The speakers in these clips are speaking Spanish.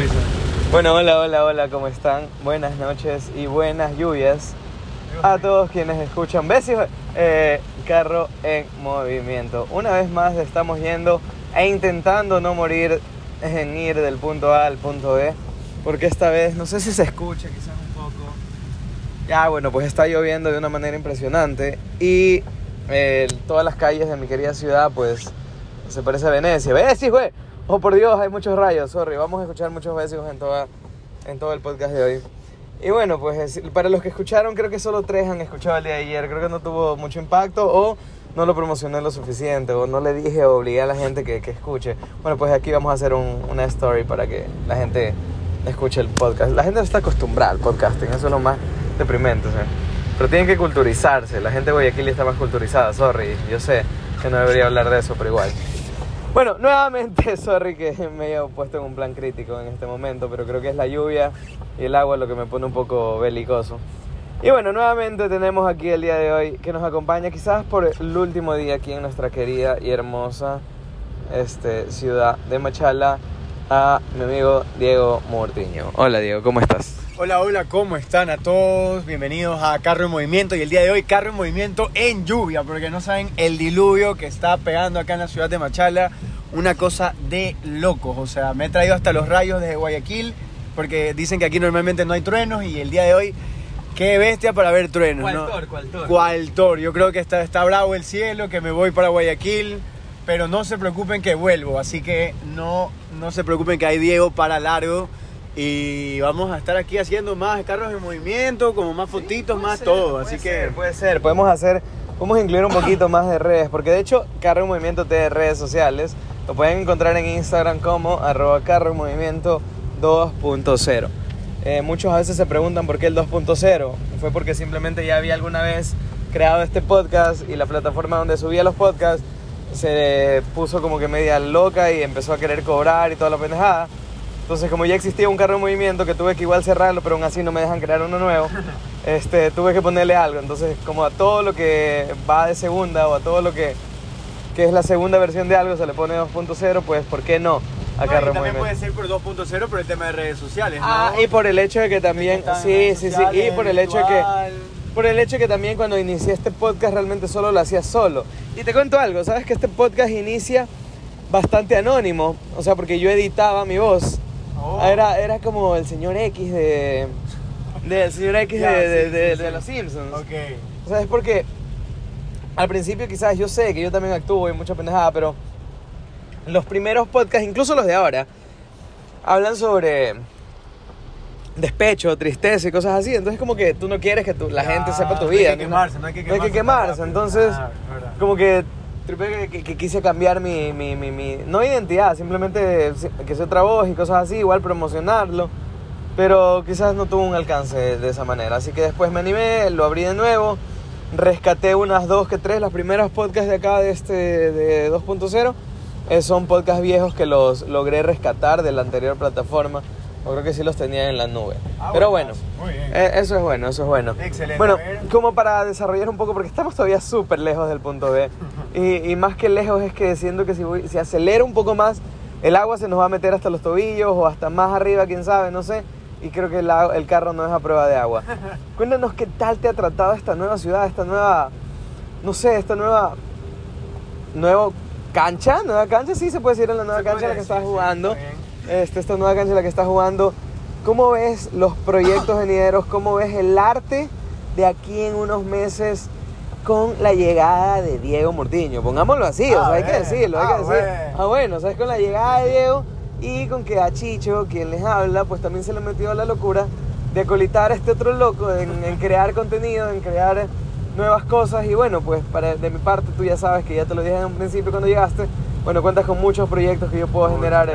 risa. Bueno, hola, hola, hola, ¿cómo están? Buenas noches y buenas lluvias a todos quienes escuchan Besos, eh, Carro en Movimiento. Una vez más estamos yendo e intentando no morir en ir del punto A al punto B, porque esta vez, no sé si se escucha quizás un poco. Ya, bueno, pues está lloviendo de una manera impresionante y eh, todas las calles de mi querida ciudad, pues se parece a Venecia. ¡Besis, güey! Oh, por Dios, hay muchos rayos, sorry. Vamos a escuchar muchos besos en, toda, en todo el podcast de hoy. Y bueno, pues para los que escucharon, creo que solo tres han escuchado el día de ayer. Creo que no tuvo mucho impacto o no lo promocioné lo suficiente o no le dije o obligué a la gente que, que escuche. Bueno, pues aquí vamos a hacer un, una story para que la gente escuche el podcast. La gente está acostumbrada al podcasting, eso es lo más deprimente. Pero tienen que culturizarse. La gente de Guayaquil está más culturizada, sorry. Yo sé que no debería hablar de eso, pero igual. Bueno, nuevamente, sorry que me he puesto en un plan crítico en este momento, pero creo que es la lluvia y el agua lo que me pone un poco belicoso. Y bueno, nuevamente tenemos aquí el día de hoy que nos acompaña quizás por el último día aquí en nuestra querida y hermosa este, ciudad de Machala a mi amigo Diego Mortiño. Hola Diego, ¿cómo estás? Hola, hola, ¿cómo están a todos? Bienvenidos a Carro en Movimiento y el día de hoy Carro en Movimiento en lluvia, porque no saben el diluvio que está pegando acá en la ciudad de Machala, una cosa de locos, o sea, me he traído hasta los rayos desde Guayaquil, porque dicen que aquí normalmente no hay truenos y el día de hoy, qué bestia para ver truenos. ¿Cuál ¿no? tor, cuál tor? ¿Cuál tor? Yo creo que está, está bravo el cielo, que me voy para Guayaquil, pero no se preocupen que vuelvo, así que no, no se preocupen que hay Diego para largo. Y vamos a estar aquí haciendo más carros en movimiento, como más fotitos, más todo. Así que puede ser, podemos hacer, podemos incluir un poquito más de redes, porque de hecho Carro en Movimiento tiene redes sociales, lo pueden encontrar en Instagram como arroba Carro en Movimiento 2.0. Eh, muchos a veces se preguntan por qué el 2.0, fue porque simplemente ya había alguna vez creado este podcast y la plataforma donde subía los podcasts se puso como que media loca y empezó a querer cobrar y toda la pendejada. Entonces, como ya existía un carro en movimiento que tuve que igual cerrarlo, pero aún así no me dejan crear uno nuevo, este, tuve que ponerle algo. Entonces, como a todo lo que va de segunda o a todo lo que, que es la segunda versión de algo se le pone 2.0, pues ¿por qué no a No, y también puede ser por 2.0 por el tema de redes sociales. ¿no? Ah, y por el hecho de que también, en sí, redes sí, sí, y sociales, por el hecho de que... Por el hecho de que también cuando inicié este podcast realmente solo lo hacía solo. Y te cuento algo, ¿sabes? Que este podcast inicia bastante anónimo. O sea, porque yo editaba mi voz. Oh. Era, era como el señor X de... de el señor X de, de- sí, de- sí, de sí. los Simpsons. Ok. O sea, es porque al principio quizás yo sé que yo también actúo y mucha pendejada, pero los primeros podcasts, incluso los de ahora, hablan sobre despecho, tristeza y cosas así. Entonces como que tú no quieres que tu- la gente sepa tu no vida. hay que quemarse, no hay que No hay que quemarse quemarse. Entonces, Ah, como que, que, que- quise cambiar mi, mi, mi, mi- no identidad, simplemente si- que sea otra voz y cosas así, igual promocionarlo. Pero quizás no tuvo un alcance de esa manera. Así que después me animé, lo abrí de nuevo, rescaté unas dos que tres. Las primeras podcasts de acá de este de 2.0 eh, son podcasts viejos que los logré rescatar de la anterior plataforma. Yo creo que sí los tenía en la nube. Ah, Pero bueno, muy bien. eh, eso es bueno, eso es bueno. Excelente, Bueno, como para desarrollar un poco, porque estamos todavía súper lejos del punto B. Y, y más que lejos es que siento que si, voy- si acelero un poco más, el agua se nos va a meter hasta los tobillos o hasta más arriba, quién sabe, no sé. Y creo que el, el carro no es a prueba de agua. Cuéntanos qué tal te ha tratado esta nueva ciudad, esta nueva, no sé, esta nueva, nuevo cancha, nueva cancha, sí se puede decir en la nueva cancha en la que decir, estás sí, jugando. bien. Este, esta nueva cancha en la que estás jugando. ¿Cómo ves los proyectos venideros? ¿Cómo ves el arte de aquí en unos meses con la llegada de Diego Mortiño? Pongámoslo así, o Ah, sea, hay que bueno, decirlo, hay ah, que decir. bueno. Ah, bueno, ¿sabes? Con la llegada de Diego y con que a Chicho, quien les habla, pues también se le metió la locura de acolitar a este otro loco en, en crear contenido, en crear nuevas cosas y bueno, pues para, de mi parte tú ya sabes que ya te lo dije en un principio cuando llegaste, bueno, cuentas con muchos proyectos que yo puedo generar eh,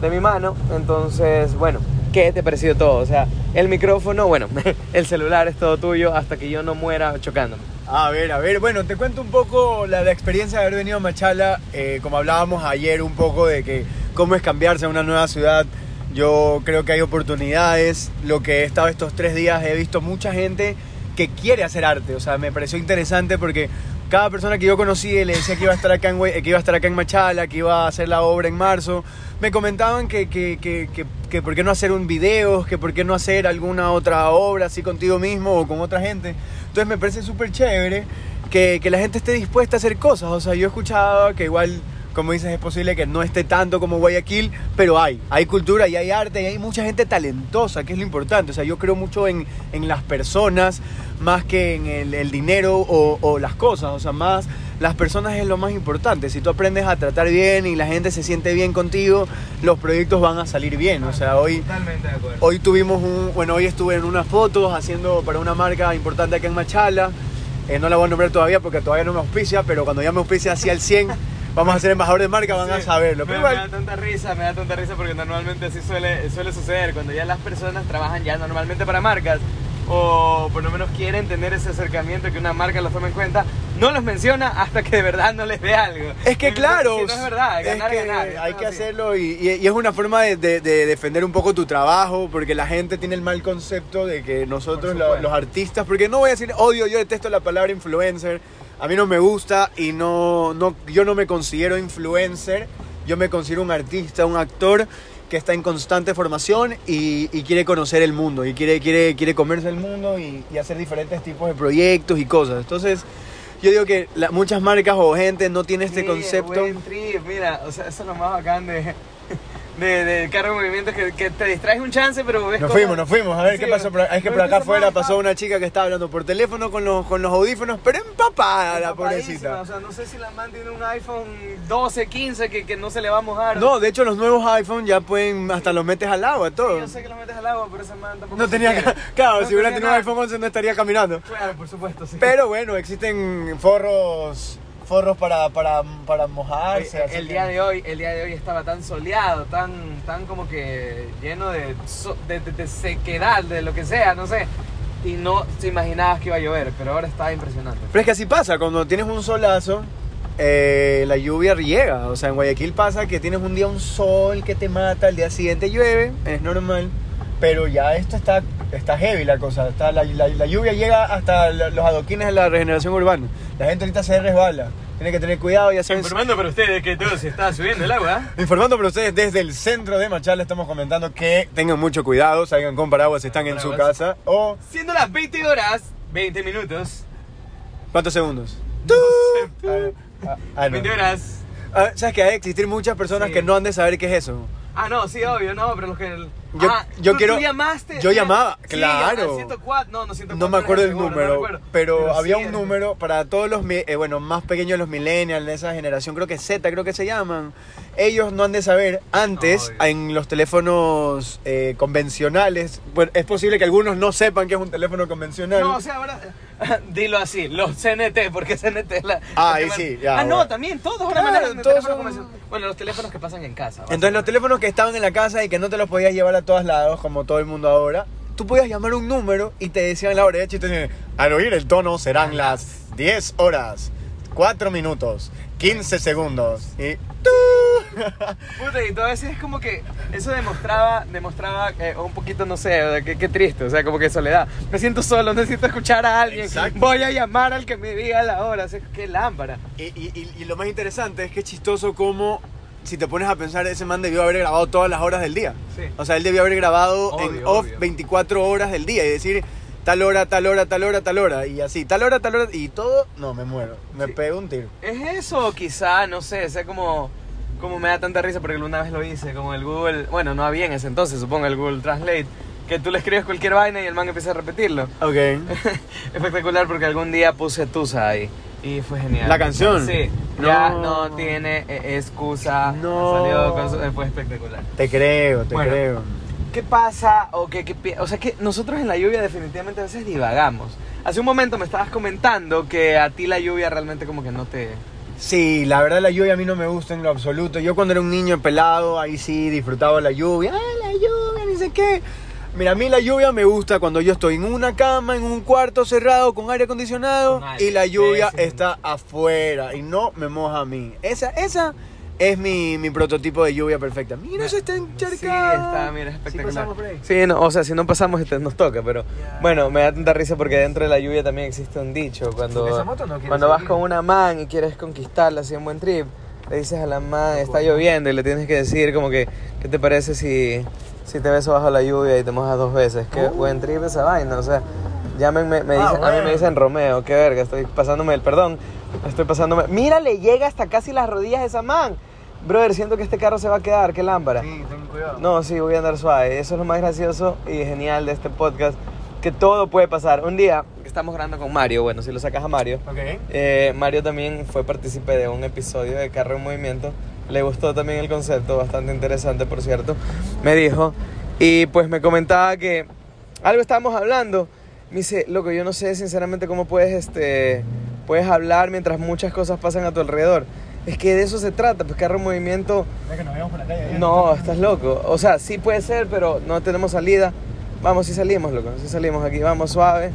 de mi mano, entonces, bueno, ¿qué te pareció todo? O sea, el micrófono, bueno, el celular es todo tuyo hasta que yo no muera chocándome. A ver, a ver, bueno, te cuento un poco la, la experiencia de haber venido a Machala, eh, como hablábamos ayer un poco de que cómo es cambiarse a una nueva ciudad. Yo creo que hay oportunidades. Lo que he estado estos tres días he visto mucha gente que quiere hacer arte. O sea, me pareció interesante porque cada persona que yo conocí y le decía que iba a estar acá en, que iba a estar acá en Machala, que iba a hacer la obra en marzo, me comentaban que, que, que, que, que por qué no hacer un video, que por qué no hacer alguna otra obra así contigo mismo o con otra gente. Entonces me parece súper chévere que, que la gente esté dispuesta a hacer cosas. O sea, yo escuchaba que igual, como dices, es posible que no esté tanto como Guayaquil, pero hay. Hay cultura y hay arte y hay mucha gente talentosa, que es lo importante. O sea, yo creo mucho en, en las personas más que en el, el dinero o, o las cosas. O sea, más las personas es lo más importante. Si tú aprendes a tratar bien y la gente se siente bien contigo, los proyectos van a salir bien. O sea, hoy... Totalmente de acuerdo. Hoy tuvimos un, bueno, hoy estuve en unas fotos haciendo para una marca importante acá en Machala. Eh, no la voy a nombrar todavía porque todavía no me auspicia, pero cuando ya me auspicia hacia el 100, vamos a ser embajador de marca, van a Sí. saberlo. Me, Pero me da igual, tanta risa, me da tanta risa porque normalmente así suele, suele suceder. Cuando ya las personas trabajan ya normalmente para marcas o por lo menos quieren tener ese acercamiento que una marca los tome en cuenta, no los menciona hasta que de verdad no les dé algo. es que claro, Si no es verdad, es ganar, que ganar. hay que es así. hacerlo y, y- y es una forma de, de- de defender un poco tu trabajo, porque la gente tiene el mal concepto de que nosotros lo- los artistas, porque no voy a decir odio, yo detesto la palabra influencer, a mí no me gusta y no, no, yo no me considero influencer, yo me considero un artista, un actor que está en constante formación y, y quiere conocer el mundo y quiere, quiere, quiere comerse el mundo y, y hacer diferentes tipos de proyectos y cosas. Entonces, yo digo que la- muchas marcas o gente no tiene este Sí, concepto. buen trip, mira, o sea, eso es lo más bacán de, de, de carro de movimiento que, que te distraes un chance, pero ves Nos cosas- fuimos, nos fuimos. A ver Sí, qué pasó. Por, es que por acá afuera pasó una chica que estaba hablando por teléfono con los, con los audífonos, pero empapada la pobrecita. O sea, no sé si la man tiene un iPhone 12, 15 que, que no se le va a mojar. No, de hecho los nuevos iPhone ya pueden, hasta los metes al agua, Sí, todo. yo sé que lo metes al agua, pero esa man tampoco No tenía, quiere. claro, No si hubiera tenido un iPhone 11 no estaría caminando. Claro, por supuesto, sí. Pero bueno, existen forros, forros para, para, para mojarse. Oye, así el que- día de hoy, el día de hoy estaba tan soleado, tan, tan como que lleno de, so- de, de- de sequedad, de lo que sea, no sé. Y no te imaginabas que iba a llover, pero ahora está impresionante. Pero es que así pasa, cuando tienes un solazo, eh, la lluvia riega. O sea, en Guayaquil pasa que tienes un día un sol que te mata, al día siguiente llueve, es normal. Pero ya esto está, está heavy la cosa. Está, la, la- la lluvia llega hasta la- los adoquines de la regeneración urbana. La gente ahorita se resbala. Tiene que tener cuidado, ya saben. Informando para ustedes que todo se está subiendo el agua. Informando para ustedes desde el centro de Machala, estamos comentando que tengan mucho cuidado, salgan con paraguas si están en su casa. O, Siendo las 20 horas, 20 minutos. ¿cuántos segundos? Ah, ah, ah, no. 20 horas. Ah, ¿Sabes que hay que existir muchas personas Sí. que no han de saber qué es eso? Ah, no, sí, obvio, no, pero los que. Yo- ah, yo ¿tú- quiero- tú llamaste? yo llamaba, Sí, claro. al 104, no, no, 104 No me acuerdo el seguro, no número, recuerdo. pero, había sí, un número para todos los, eh, bueno, más pequeños, los millennials de esa generación, creo que Z, creo que se llaman. Ellos no han de saber, antes, Obvio. en los teléfonos eh, convencionales, bueno, es posible que algunos no sepan que es un teléfono convencional. No, o sea, ahora. Dilo así, los CNT, porque CNT es la. Ah, ahí sí, ya, Ah, no, bueno. también, todos ahora Claro, todos son-. Bueno, los teléfonos que pasan en casa. Entonces los teléfonos que estaban en la casa y que no te los podías llevar a todos lados, como todo el mundo ahora, tú podías llamar un número y te decían la hora de y te decían, al oír el tono serán las 10 horas, 4 minutos, 15 segundos. Y ¡tú! Puta, y todo eso es como que eso demostraba, demostraba eh, un poquito, no sé, qué triste, o sea, como que soledad. Me siento solo, necesito escuchar a alguien. Exacto. Voy a llamar al que me diga la hora, o sea, qué lámpara. y, y- y- y lo más interesante es que es chistoso como, si te pones a pensar, ese man debió haber grabado todas las horas del día. Sí. O sea, él debió haber grabado en off obvio. 24 horas del día y decir tal hora, tal hora, tal hora, tal hora. Y así, tal hora, tal hora. Y todo, no, me muero. Me Sí. pego un tiro. ¿Es eso quizá, no sé, sea como, como me da tanta risa porque alguna vez lo hice, como el Google, bueno, no había en ese entonces, supongo, el Google Translate, que tú le escribes cualquier vaina y el man empieza a repetirlo. Ok. Espectacular porque algún día puse Tusa ahí y fue genial. ¿La canción? Sí, ya No. no tiene eh, excusa. No. Salió con su- eh, fue espectacular. Te creo, te Bueno. creo. ¿Qué pasa? O, qué, qué o sea, que nosotros en la lluvia definitivamente a veces divagamos. Hace un momento me estabas comentando que a ti la lluvia realmente como que no te... Sí, la verdad la lluvia a mí no me gusta en lo absoluto. Yo cuando era un niño pelado, ahí sí disfrutaba la lluvia. ¡Ah, la lluvia! Ni sé qué. Mira, a mí la lluvia me gusta cuando yo estoy en una cama, en un cuarto cerrado con aire acondicionado Con aire, y la lluvia el- está afuera y no me moja a mí. Esa, esa es mi, mi prototipo de lluvia perfecta. Mira, eso está encharcado. Sí, está, mira, es Sí espectacular. pasamos por ahí. Sí, no, o sea, si no pasamos este, nos toca, pero Ya. bueno, me da tanta risa porque dentro de la lluvia también existe un dicho. Cuando, Esa moto no quiere cuando vas con una man y quieres conquistarla así en buen trip, le dices a la man, está lloviendo y le tienes que decir como que, ¿qué te parece si, si te beso bajo la lluvia y te mojas dos veces? Qué Uh. buen trip esa vaina, o sea, llámenme, me Ah, dicen, a mí me dicen Romeo, qué verga, estoy pasándome el perdón, estoy pasándome, mira, le llega hasta casi las rodillas esa man. Brother, siento que este carro se va a quedar, qué lámpara. Sí, ten cuidado. No, sí, voy a andar suave. Eso es lo más gracioso y genial de este podcast, que todo puede pasar. Un día estamos grabando con Mario, bueno, si lo sacas a Mario, Ok. eh, Mario también fue partícipe de un episodio de Carro en Movimiento. Le gustó también el concepto, bastante interesante, por cierto. Me dijo, y pues me comentaba que algo estábamos hablando. Me dice, loco, yo no sé sinceramente cómo puedes, este, puedes hablar mientras muchas cosas pasan a tu alrededor. Es que de eso se trata, pues Movimiento que nos veamos por la calle. no, estás loco. O sea, sí puede ser, pero no tenemos salida. Vamos, sí salimos, loco. Sí salimos aquí. Vamos suave.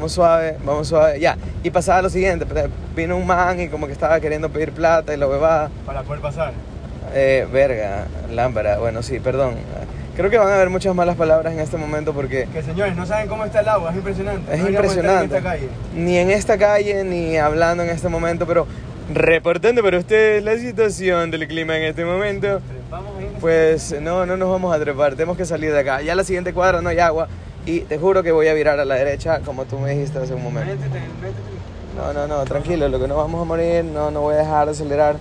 Vamos suave, vamos suave. Ya. Y pasaba lo siguiente. pues, Vino un man y como que estaba queriendo pedir plata y la huevada. Para poder pasar. Eh, verga, lámpara. Bueno, sí, perdón. Creo que van a haber muchas malas palabras en este momento porque Que señores, no saben cómo está el agua, es impresionante. es No impresionante. En esta calle. Ni en esta calle, ni hablando en este momento, pero reportando para ustedes la situación del clima en este momento. Pues no, no nos vamos a trepar, tenemos que salir de acá. Ya la siguiente cuadra no hay agua y te juro que voy a virar a la derecha como tú me dijiste hace un momento. Métete, métete. No, no, no, tranquilo, lo que no vamos a morir, no, no voy a dejar de acelerar.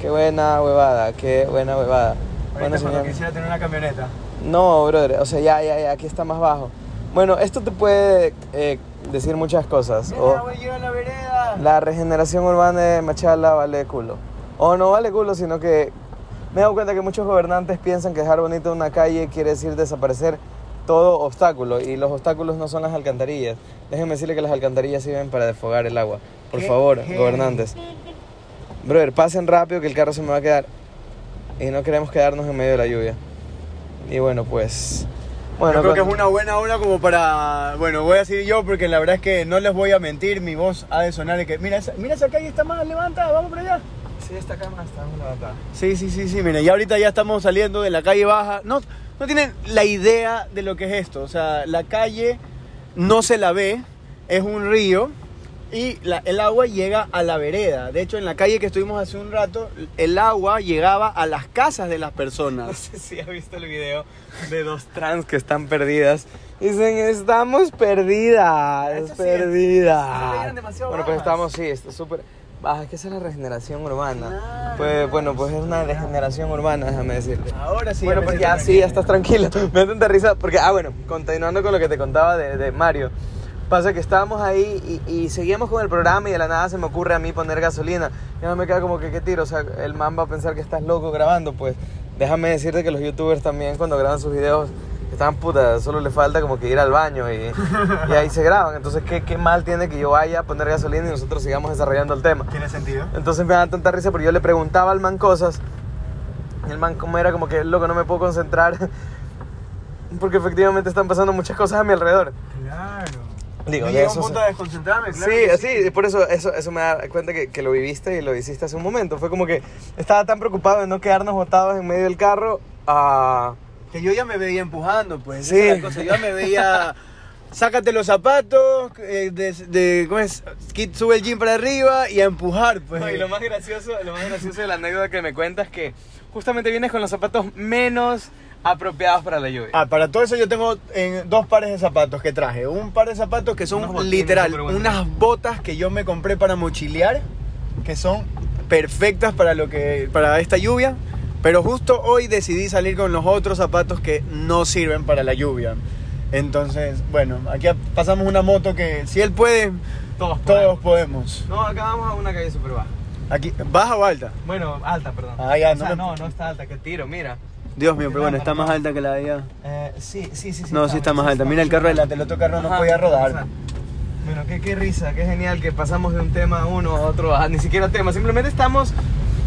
Qué buena huevada, qué buena huevada. Bueno, señor. quisiera tener una camioneta. No, brother, o sea, ya, ya, ya, aquí está más bajo. Bueno, esto te puede eh, decir muchas cosas. Mira, O voy a la vereda. la regeneración urbana de Machala vale culo. O no vale culo, sino que me he dado cuenta que muchos gobernantes piensan que dejar bonita una calle quiere decir desaparecer todo obstáculo. Y los obstáculos no son las alcantarillas. Déjenme decirle que las alcantarillas sirven para desfogar el agua. Por ¿Qué? favor, ¿Qué? gobernantes. Brother, pasen rápido que el carro se me va a quedar. Y no queremos quedarnos en medio de la lluvia. Y bueno, pues... Bueno, yo creo que es una buena hora como para. Bueno, voy a decir yo porque la verdad es que no les voy a mentir, mi voz ha de sonar de que. Mira, esa, mira esa calle está más levantada, vamos para allá. Sí, esta cama está muy levantada. Sí, sí, sí, sí, mira, ya ahorita ya estamos saliendo de la calle baja. No, no tienen la idea de lo que es esto. O sea, la calle no se la ve, es un río y la- el agua llega a la vereda. De hecho, en la calle que estuvimos hace un rato, el agua llegaba a las casas de las No personas. sé si has visto el video de dos trans que están perdidas. Dicen, estamos perdidas, Eso sí, perdidas. eran demasiado Bueno, pues estamos, sí, está súper... Baja, es que esa es la regeneración urbana. Pues bueno, pues es una degeneración urbana, déjame decirte. Ahora sí. bueno, pues ya sí, ya estás tranquilo. Me da tanta risa porque, ah, bueno, continuando con lo que te contaba de, de Mario. Pasa que estábamos ahí y, y seguíamos con el programa y de la nada se me ocurre a mí poner gasolina. Y no me queda como que, ¿qué tiro? O sea, el man va a pensar que estás loco grabando. Pues déjame decirte que los youtubers también cuando graban sus videos están putas, solo le falta como que ir al baño y, y ahí se graban. Entonces, ¿qué, ¿qué mal tiene que yo vaya a poner gasolina y nosotros sigamos desarrollando el tema? ¿Tiene sentido? Entonces me da tanta risa porque yo le preguntaba al man cosas. Y el man como era como que, loco, no me puedo concentrar. Porque efectivamente están pasando muchas cosas a mi alrededor. Claro. Digo, de a eso un punto de desconcentrarme, claro. sí, que sí, por eso, eso, eso me da cuenta que, que lo viviste y lo hiciste hace un momento. Fue como que estaba tan preocupado de no quedarnos botados en medio del carro. ah, Que yo ya me veía empujando, pues. Sí. esa cosa. Yo ya me veía. Sácate los zapatos, eh, de, de- ¿cómo es? Kit, sube el jean para arriba y a empujar, pues. No, y lo más gracioso, lo más gracioso de la anécdota que me cuentas es que justamente vienes con los zapatos menos apropiados para la lluvia. Ah, para todo eso yo tengo en, dos pares de zapatos que traje. Un par de zapatos que son botines literal, unas botas que yo me compré para mochilear, que son perfectas para lo que para esta lluvia. Pero justo hoy decidí salir con los otros zapatos que no sirven para la lluvia. Entonces, bueno, aquí pasamos una moto que si él puede, Todos todos podemos. No, acá vamos a una calle súper baja. Aquí, ¿baja o alta? Bueno, alta, perdón. Ah, ya, O no sea, me- no, no está alta, que tiro, mira. Dios mío, pero bueno, está más alta que la de allá. Eh, sí, sí, sí, sí. No, sí está más alta. Mira el carro delante, el otro carro no podía o sea, rodar. Bueno, qué, qué risa, qué genial que pasamos de un tema a uno a otro, a ni siquiera tema. Simplemente estamos,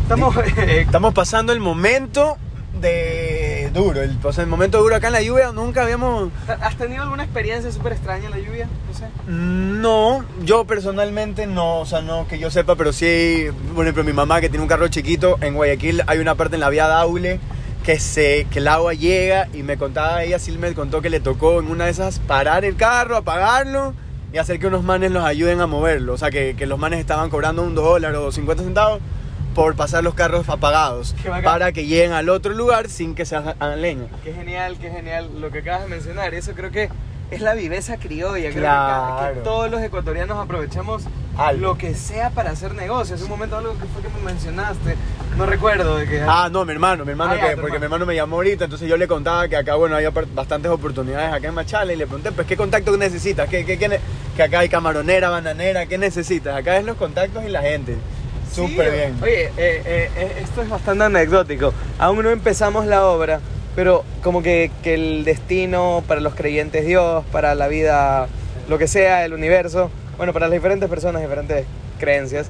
estamos, eh, Estamos pasando el momento de duro. El, o sea, el momento duro acá en la lluvia nunca habíamos... ¿Has tenido alguna experiencia súper extraña en la lluvia? No sé. No, yo personalmente no, o sea, no que yo sepa, pero sí, por ejemplo, mi mamá que tiene un carro chiquito, en Guayaquil hay una parte en la vía Daule que, se, que el agua llega y me contaba ella, sí me contó que le tocó en una de esas parar el carro, apagarlo y hacer que unos manes los ayuden a moverlo. O sea, que, que los manes estaban cobrando un dólar o 50 centavos por pasar los carros apagados para que lleguen al otro lugar sin que se hagan leña. Qué genial, qué genial lo que acabas de mencionar. Eso creo que es la viveza criolla. Creo que que, Claro. todos los ecuatorianos aprovechamos Algo. lo que sea para hacer negocios. Un momento algo que fue que me mencionaste. No recuerdo de que... Ah, no, mi hermano, mi hermano Ah, que, porque hermano. mi hermano me llamó ahorita, entonces yo le contaba que acá, bueno, par- bastantes oportunidades acá en Machala y le pregunté, pues, ¿qué contacto necesitas? ¿Qué, qué, qué ne- que acá hay camaronera, bananera, ¿qué necesitas? Acá es los contactos y la gente. Sí, Súper bien. Oye, eh, eh, eh, esto es bastante anecdótico. Aún no empezamos la obra, pero como que, que el destino para los creyentes Dios, para la vida, lo que sea, el universo, bueno, para las diferentes personas, diferentes creencias,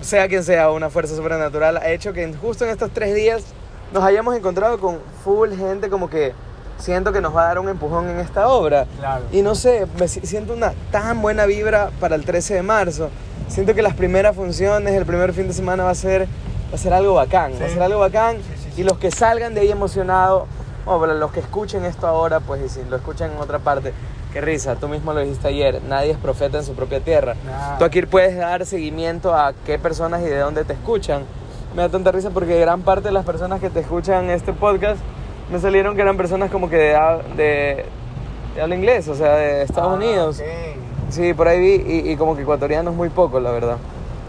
sea quien sea, una fuerza sobrenatural, ha hecho que justo en estos tres días nos hayamos encontrado con full gente como que siento que nos va a dar un empujón en esta obra. Claro. Y no sé, me si- siento una tan buena vibra para el 13 de marzo. Siento que las primeras funciones, el primer fin de semana va a ser, va a ser algo bacán. Va a Sí. ser algo bacán. Sí, sí, sí. Y los que salgan de ahí emocionados, o para los que escuchen esto ahora, pues y si lo escuchan en otra parte, qué risa, tú mismo lo dijiste ayer, nadie es profeta en su propia tierra. Nada. Tú aquí puedes dar seguimiento a qué personas y de dónde te escuchan. Me da tanta risa porque gran parte de las personas que te escuchan este podcast me salieron que eran personas como que de, de, de habla inglés, o sea, de Estados Ah, Unidos. ok. Sí, por ahí vi y, y como que ecuatorianos muy poco, la verdad.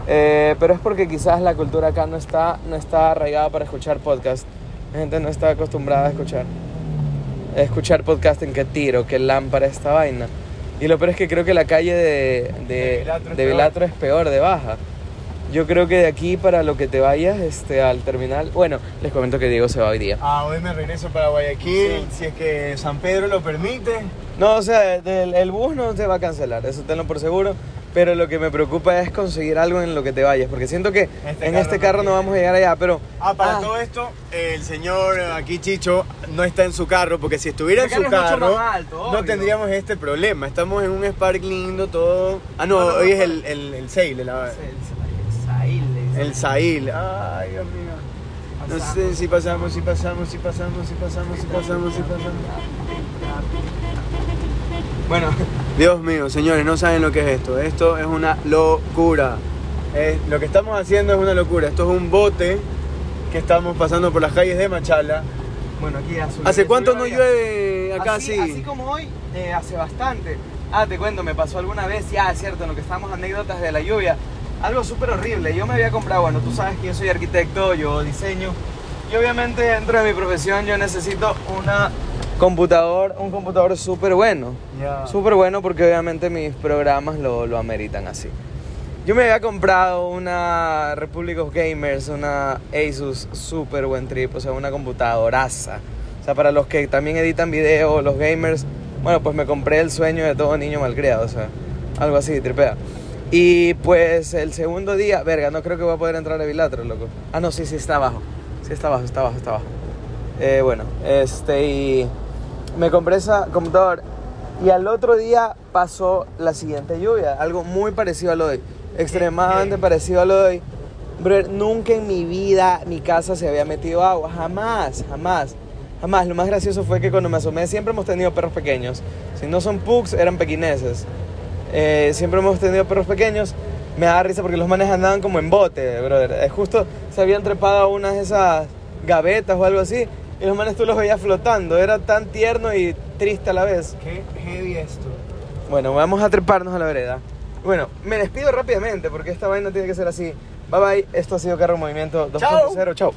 Eh, pero es porque quizás la cultura acá no está, no está arraigada para escuchar podcast. La gente no está acostumbrada a escuchar. Escuchar podcast en qué tiro, qué lámpara esta vaina. Y lo peor es que creo que la calle de, De de, Bilatro es de peor. Bilatro es peor, de baja. Yo creo que de aquí para lo que te vayas este, al terminal. Bueno, les comento que Diego se va hoy día. Ah, hoy me regreso para Guayaquil, si es que San Pedro lo permite. No, o sea, del- el bus no se va a cancelar, eso tenlo por seguro. Pero lo que me preocupa es conseguir algo en lo que te vayas, porque siento que Este en carro este carro no vamos a llegar allá, pero... Ah, para Ah, todo esto, el señor aquí Chicho no está en su carro, porque si estuviera en Este su carro alto, no tendríamos este problema. Estamos en un Spark lindo, todo. Ah, no, No, no, hoy no, es no. el, el, el Sail, el, El, el, el Sail. Ay, Dios mío. No sé si pasamos, si pasamos, si pasamos, si pasamos, si pasamos, si pasamos. Bueno, Dios mío, señores, no saben lo que es esto. Esto es una locura. Lo que estamos haciendo es una locura. Esto es un bote que estamos pasando por las calles de Machala. bueno, aquí azul. ¿Hace cuánto no llueve acá así? así? Así como hoy, eh, hace bastante. Ah, te cuento, me pasó alguna vez, ya es cierto, en lo que estamos anécdotas de la lluvia. Algo súper horrible. Yo me había comprado, bueno, tú sabes que yo soy arquitecto, yo diseño. Y obviamente dentro de mi profesión yo necesito una computador, un computador súper bueno. Ya. Súper bueno porque obviamente mis programas lo, lo ameritan así. Yo me había comprado una Republic of Gamers, una Asus súper buen trip, o sea, una computadoraza. O sea, para los que también editan video, los gamers, bueno, pues me compré el sueño de todo niño malcriado, o sea, algo así, tripea. Y pues el segundo día, verga, no creo que voy a poder entrar a Bilatro, loco. Ah, no, sí, sí, está abajo. Sí, está abajo, está abajo, está abajo. Eh, bueno, este, y me compré esa computadora y al otro día pasó la siguiente lluvia, algo muy parecido a lo de hoy, extremadamente ¿Qué? parecido a lo de hoy. Brother, nunca en mi vida mi casa se había metido agua, jamás, jamás, jamás. Lo más gracioso fue que cuando me asomé siempre hemos tenido perros pequeños, si no son pugs eran pequineses. Eh, siempre hemos tenido perros pequeños. Me da risa porque los manes andaban como en bote, brother. Eh, justo se habían trepado a unas de esas gavetas o algo así. Y los manes tú los veías flotando. Era tan tierno y triste a la vez. Qué heavy esto. Bueno, vamos a treparnos a la vereda. Bueno, me despido rápidamente porque esta vaina tiene que ser así. Bye bye. Esto ha sido Carro en Movimiento 2.0. Chao.